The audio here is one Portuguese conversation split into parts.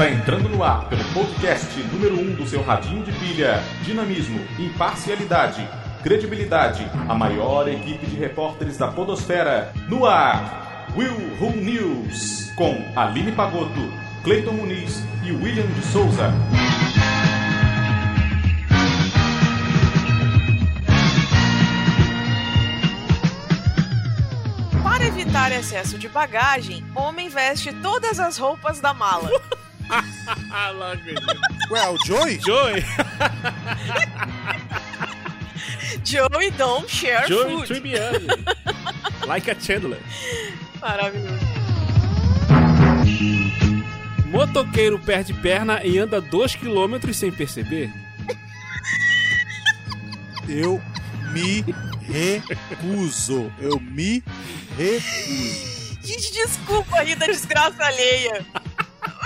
Está entrando no ar pelo podcast número 1 um do seu radinho de pilha. Dinamismo, imparcialidade, credibilidade. A maior equipe de repórteres da podosfera. No ar, Will Who News. Com Aline Pagotto, Cleiton Muniz e William de Souza. Para evitar excesso de bagagem, homem veste todas as roupas da mala. Ué, o Joey? Joey, Joey don't share Joey food. Tribbiani. like a Chandler. Maravilhoso. Motoqueiro perde perna e anda 2km sem perceber. Eu me recuso. Eu me recuso. Gente, desculpa rir da desgraça alheia.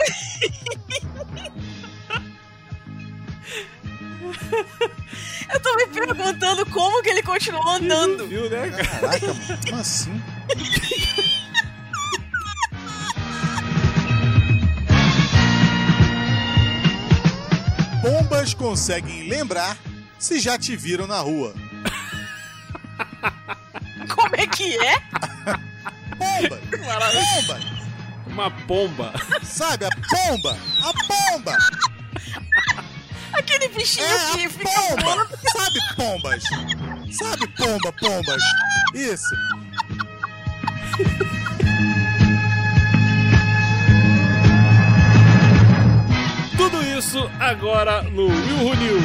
Eu tô me perguntando como que ele continuou andando. Viu, né, cara? Caraca, mano. Como assim? Pombas conseguem lembrar se já te viram na rua. Como é que é? Pomba! Pomba! Uma pomba. Sabe a pomba? A pomba! Aquele bichinho É que a fica pomba! Sabe pombas? Sabe pomba, pombas? Isso. Tudo isso agora no Will Knew.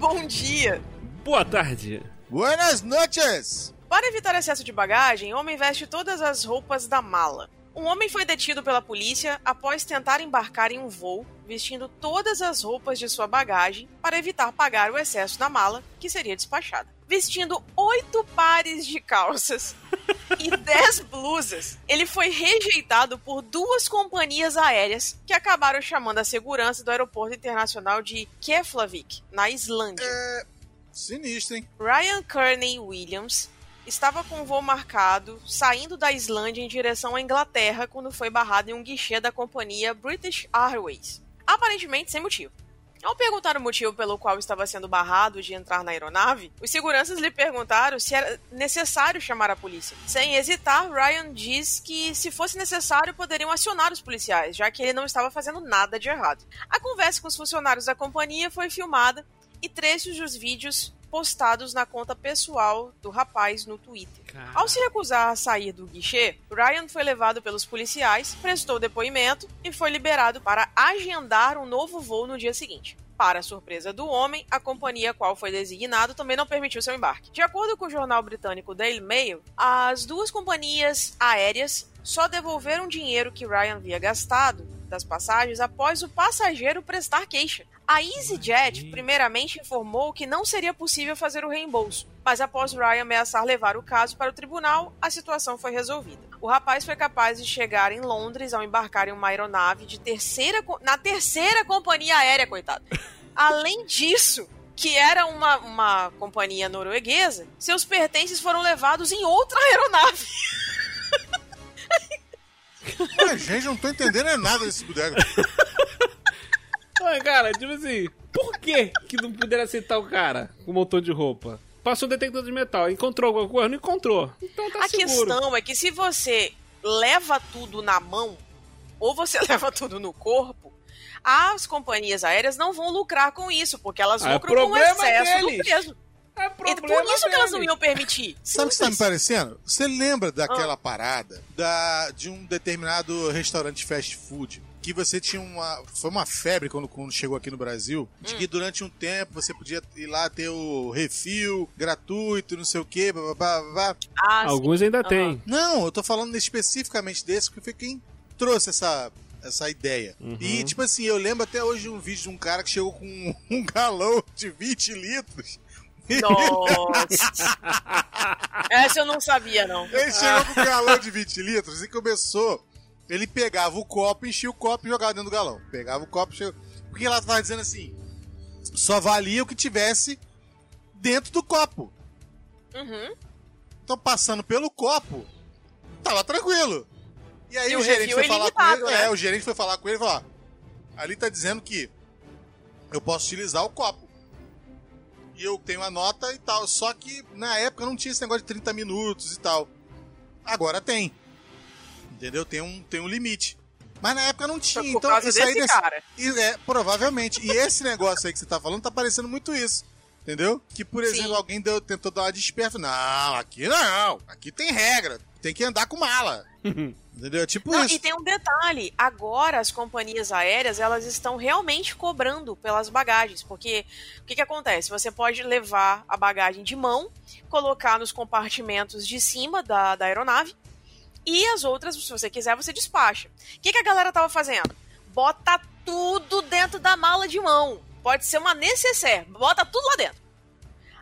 Bom dia. Boa tarde. Buenas noches! Para evitar excesso de bagagem, homem veste todas as roupas da mala. Um homem foi detido pela polícia após tentar embarcar em um voo vestindo todas as roupas de sua bagagem para evitar pagar o excesso na mala que seria despachada. Vestindo oito pares de calças e dez blusas, ele foi rejeitado por duas companhias aéreas que acabaram chamando a segurança do aeroporto internacional de Keflavik, na Islândia. É. Sinistro, hein? Ryan Kearney Williams estava com um voo marcado saindo da Islândia em direção à Inglaterra quando foi barrado em um guichê da companhia British Airways, aparentemente sem motivo. Ao perguntar o motivo pelo qual estava sendo barrado de entrar na aeronave, os seguranças lhe perguntaram se era necessário chamar a polícia. Sem hesitar, Ryan diz que, se fosse necessário, poderiam acionar os policiais, já que ele não estava fazendo nada de errado. A conversa com os funcionários da companhia foi filmada e trechos dos vídeos postados na conta pessoal do rapaz no Twitter. Ao se recusar a sair do guichê, Ryan foi levado pelos policiais, prestou depoimento e foi liberado para agendar um novo voo no dia seguinte. Para surpresa do homem, a companhia a qual foi designado também não permitiu seu embarque. De acordo com o jornal britânico Daily Mail, as duas companhias aéreas só devolveram o dinheiro que Ryan havia gastado das passagens após o passageiro prestar queixa. A EasyJet primeiramente informou que não seria possível fazer o reembolso, mas após Ryan ameaçar levar o caso para o tribunal, a situação foi resolvida. O rapaz foi capaz de chegar em Londres ao embarcar em uma aeronave de terceira na terceira companhia aérea, coitado. Além disso, que era uma, uma companhia norueguesa, seus pertences foram levados em outra aeronave. Mas, gente, eu não tô entendendo é nada desse bodega. Ai, cara, tipo assim, por que que não puderam aceitar o cara com um montão de roupa? Passou um detector de metal, encontrou alguma coisa? Não encontrou. Então tá A seguro. questão é que se você leva tudo na mão, ou você leva tudo no corpo, as companhias aéreas não vão lucrar com isso, porque elas Ah, é lucram com o problema excesso deles. do peso. É E problema por isso que elas não iam permitir. Sabe o que está me parecendo? Você lembra daquela parada da, de um determinado restaurante fast food? Que você tinha uma. Foi uma febre quando, quando chegou aqui no Brasil. De que durante um tempo você podia ir lá ter o refil gratuito, não sei o quê, blá, blá, blá, blá. Ah, sim. Alguns ainda Aham. tem. Não, eu tô falando especificamente desse, porque foi quem trouxe essa, essa ideia. E, tipo assim, eu lembro até hoje de um vídeo de um cara que chegou com um, um galão de 20 litros. Nossa. Essa eu não sabia, não. Ele chegou com um galão de 20 litros e começou. Ele pegava o copo, enchia o copo e jogava dentro do galão. Pegava o copo, enchia... Porque ela tava dizendo assim: só valia o que tivesse dentro do copo. Uhum. Então, passando pelo copo, tava tranquilo. E aí E o, gerente foi falar com ele. né? É, o gerente foi falar com ele e falou: ó, ali tá dizendo que eu posso utilizar o copo. E eu tenho a nota e tal. Só que na época não tinha esse negócio de 30 minutos e tal. Agora tem. Entendeu? Tem um, tem um limite. Mas na época não tinha. Por então, causa isso aí desse desse- cara. e é, provavelmente. E esse negócio aí que você tá falando tá parecendo muito isso. Entendeu? Que, por exemplo, Sim. alguém deu- tentou dar uma desperta. Não, aqui não. Aqui tem regra. Tem que andar com mala. Entendeu? É tipo Não, isso. e tem um detalhe, agora as companhias aéreas, elas estão realmente cobrando pelas bagagens, porque o que que acontece? Você pode levar a bagagem de mão, colocar nos compartimentos de cima da, da aeronave, e as outras, se você quiser, você despacha. O que que a galera tava fazendo? Bota tudo dentro da mala de mão. Pode ser uma necessaire, bota tudo lá dentro.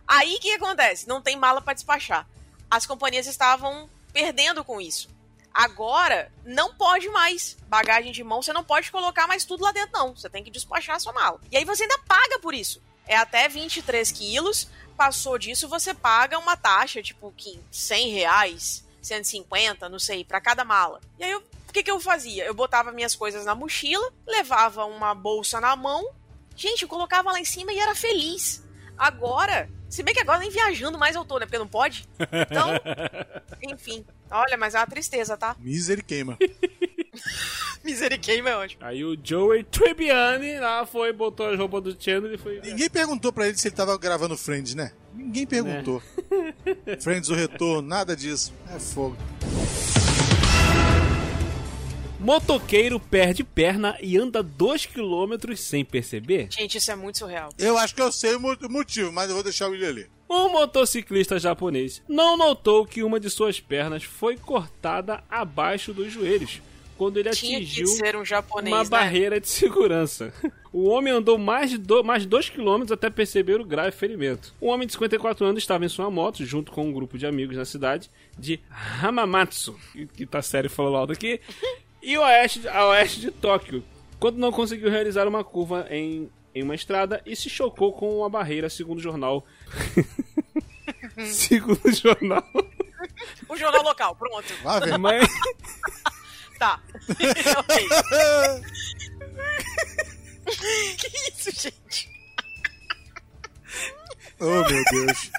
Aí o que que acontece? Não tem mala para despachar. As companhias estavam perdendo com isso. Agora, não pode mais. Bagagem de mão, você não pode colocar mais tudo lá dentro, não. Você tem que despachar a sua mala. E aí você ainda paga por isso. É até 23 quilos. Passou disso, você paga uma taxa, tipo, que 100 reais, 150, não sei, para cada mala. E aí, eu- o que, que eu fazia? Eu botava minhas coisas na mochila, levava uma bolsa na mão. Gente, eu colocava lá em cima e era feliz. Agora, se bem que agora nem viajando mais eu tô, né? Porque não pode. Então, enfim. Olha, mas é uma tristeza, tá? Misericórdia. Misericórdia, é ótimo. Aí o Joey Tribbiani lá foi, botou as roupas do Chandler e foi. Ninguém perguntou pra ele se ele tava gravando Friends, né? Ninguém perguntou. Friends, o retorno, nada disso. É fogo. Motoqueiro perde perna e anda 2km sem perceber? Gente, isso é muito surreal. Eu acho que eu sei o mo- o motivo, mas eu vou deixar o William ali. Um motociclista japonês não notou que uma de suas pernas foi cortada abaixo dos joelhos quando ele Tinha atingiu ser um japonês, uma né? barreira de segurança. O homem andou mais de, do, mais de 2 km até perceber o grave ferimento. Um homem de 54 anos estava em sua moto, junto com um grupo de amigos na cidade de Hamamatsu, que, tá sério falando alto aqui, e oeste, a oeste de Tóquio, quando não conseguiu realizar uma curva em, em uma estrada e se chocou com uma barreira, segundo o jornal. segundo o jornal. O jornal local, pronto. Vá ver. Mas. Tá. ok. que isso, gente? Oh, meu Deus.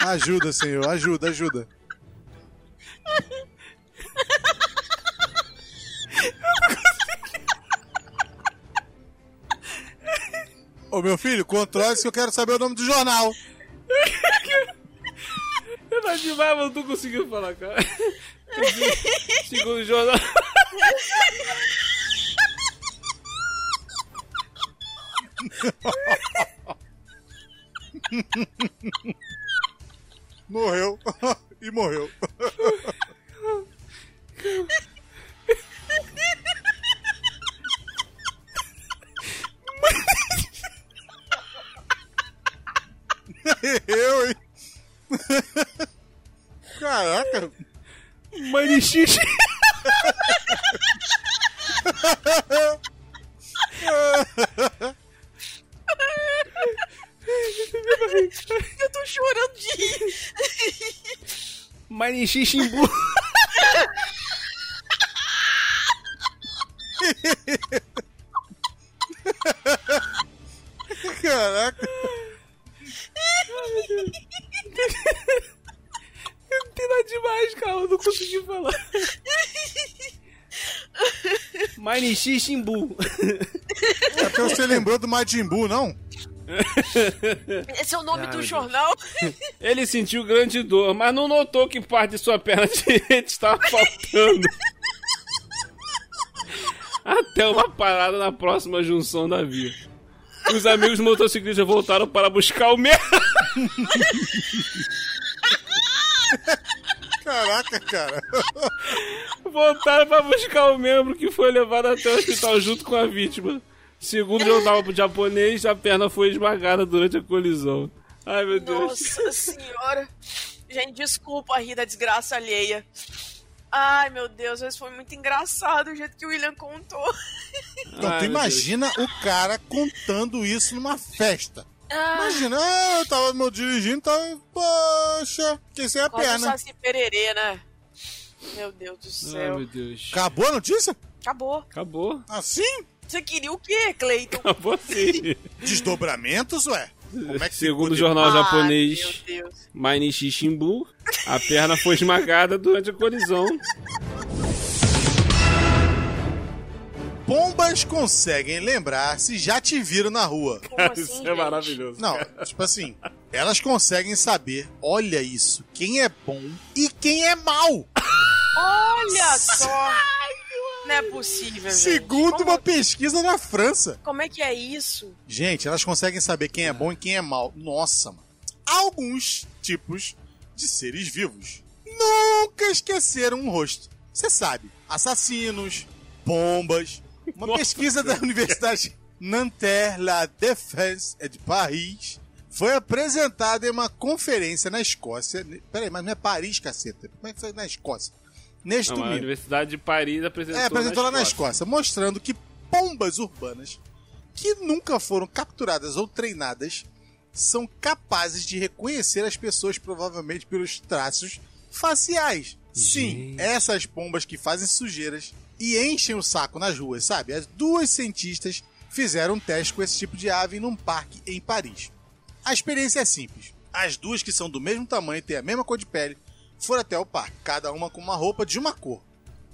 Ajuda, senhor. Ajuda, ajuda. Ô, meu filho, controle-se que eu quero saber o nome do jornal. Eu não demais, mas não conseguiu falar, cara. Segundo o jornal. Morreu. e morreu. Eu, hein? Caraca. Manixixe. Eu Manixiximbu. Caraca. Não tem nada demais, cara. Eu não consegui falar. Manixiximbu. É porque você lembrou do Majin Buu, não? Esse é o nome Ah, do meu jornal. Ele sentiu grande dor, mas não notou que parte de sua perna direita estava faltando. Até uma parada na próxima junção da via. Os amigos motociclistas voltaram para buscar o mesmo. Caraca, cara. Voltaram para buscar o membro que foi levado até o hospital junto com a vítima. Segundo o jornal japonês, a perna foi esmagada durante a colisão. Ai, meu Deus. Nossa senhora. Gente, desculpa rir da desgraça alheia. Ai, meu Deus, esse foi muito engraçado o jeito que o William contou. Então, Ai, tu imagina o cara contando isso numa festa. Ah, Imagina, ah, eu tava meu dirigindo, tava. Poxa, fiquei sem a quase perna. saci pererê, né? Meu Deus do Ai, céu. meu Deus. Acabou a notícia? Acabou. Acabou. Assim? Você queria o quê, Cleiton? Sim. Desdobramentos, ué? Como é que Segundo o jornal Ah, japonês. Mainichi Shimbu, a perna foi esmagada durante a colisão. Pombas conseguem lembrar se já te viram na rua. Como assim, Isso é gente? maravilhoso. Não, tipo assim, elas conseguem saber, olha isso, quem é bom e quem é mal. Olha só! Não é possível, gente. Segundo como, uma pesquisa na França. como é que é isso? Gente, elas conseguem saber quem é bom e quem é mal. Nossa, mano. Alguns tipos de seres vivos nunca esqueceram um rosto. Você sabe, assassinos, pombas. Uma Nossa pesquisa da Universidade Nanterre La Défense de Paris foi apresentada em uma conferência na Escócia. Peraí, mas não é Paris, caceta. Como é que foi na Escócia? Neste Não, a domingo. Universidade de Paris apresentou, É, apresentou lá na Escócia. Escócia, mostrando que pombas urbanas que nunca foram capturadas ou treinadas são capazes de reconhecer as pessoas provavelmente pelos traços faciais. Sim, Gente. essas pombas que fazem sujeiras e enchem o saco nas ruas, sabe? As duas cientistas fizeram um teste com esse tipo de ave num parque em Paris. A experiência é simples. As duas que são do mesmo tamanho e têm a mesma cor de pele foram até o parque, cada uma com uma roupa de uma cor.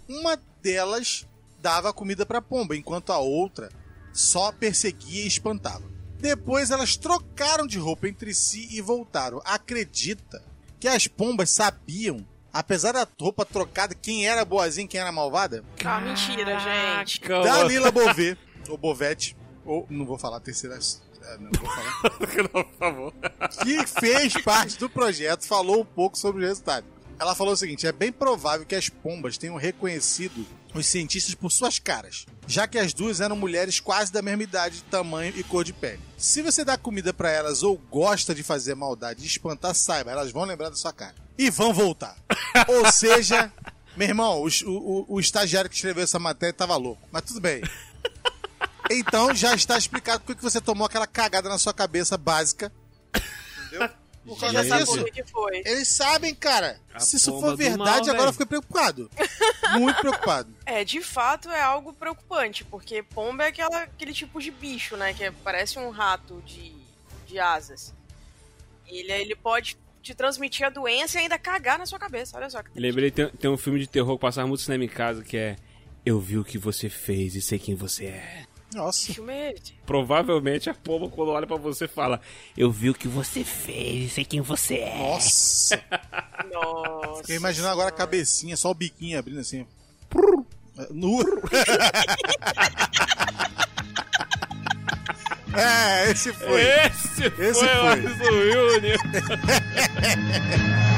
Uma delas dava comida para pomba, enquanto a outra só perseguia e espantava. Depois elas trocaram de roupa entre si e voltaram. Acredita que as pombas sabiam, apesar da roupa trocada, quem era boazinha e quem era malvada? Ah, mentira, gente. Dalila Bové, ou Bovete, ou não vou falar a terceira. é, Não vou falar. Não, por favor. que fez parte do projeto, falou um pouco sobre o resultado. Ela falou o seguinte: é bem provável que as pombas tenham reconhecido os cientistas por suas caras, já que as duas eram mulheres quase da mesma idade, tamanho e cor de pele. Se você dá comida pra elas ou gosta de fazer maldade e espantar, saiba, elas vão lembrar da sua cara. E vão voltar. ou seja, meu irmão, o, o, o estagiário que escreveu essa matéria tava louco. Mas tudo bem. Então já está explicado por que você tomou aquela cagada na sua cabeça básica. Entendeu? Por causa por que foi. Eles sabem, cara. A Se isso for verdade, mal, agora eu fiquei preocupado. Muito preocupado. É, de fato é algo preocupante, porque pomba é aquela, aquele tipo de bicho, né? Que é- parece um rato de, de asas. Ele, ele pode te transmitir a doença e ainda cagar na sua cabeça. Olha só que triste. Lembrei, tem, tem um filme de terror que passava muito cinema em casa que é Eu vi o que você fez e sei quem você é. Que Nossa. filme é esse? Provavelmente a pomba, quando olha pra você, fala: Eu vi o que você fez e sei quem você é. Nossa. Nossa. Fiquei imaginando agora a cabecinha, só o biquinho abrindo assim. Prrr. Nu. é, esse foi. Esse, Esse foi, foi.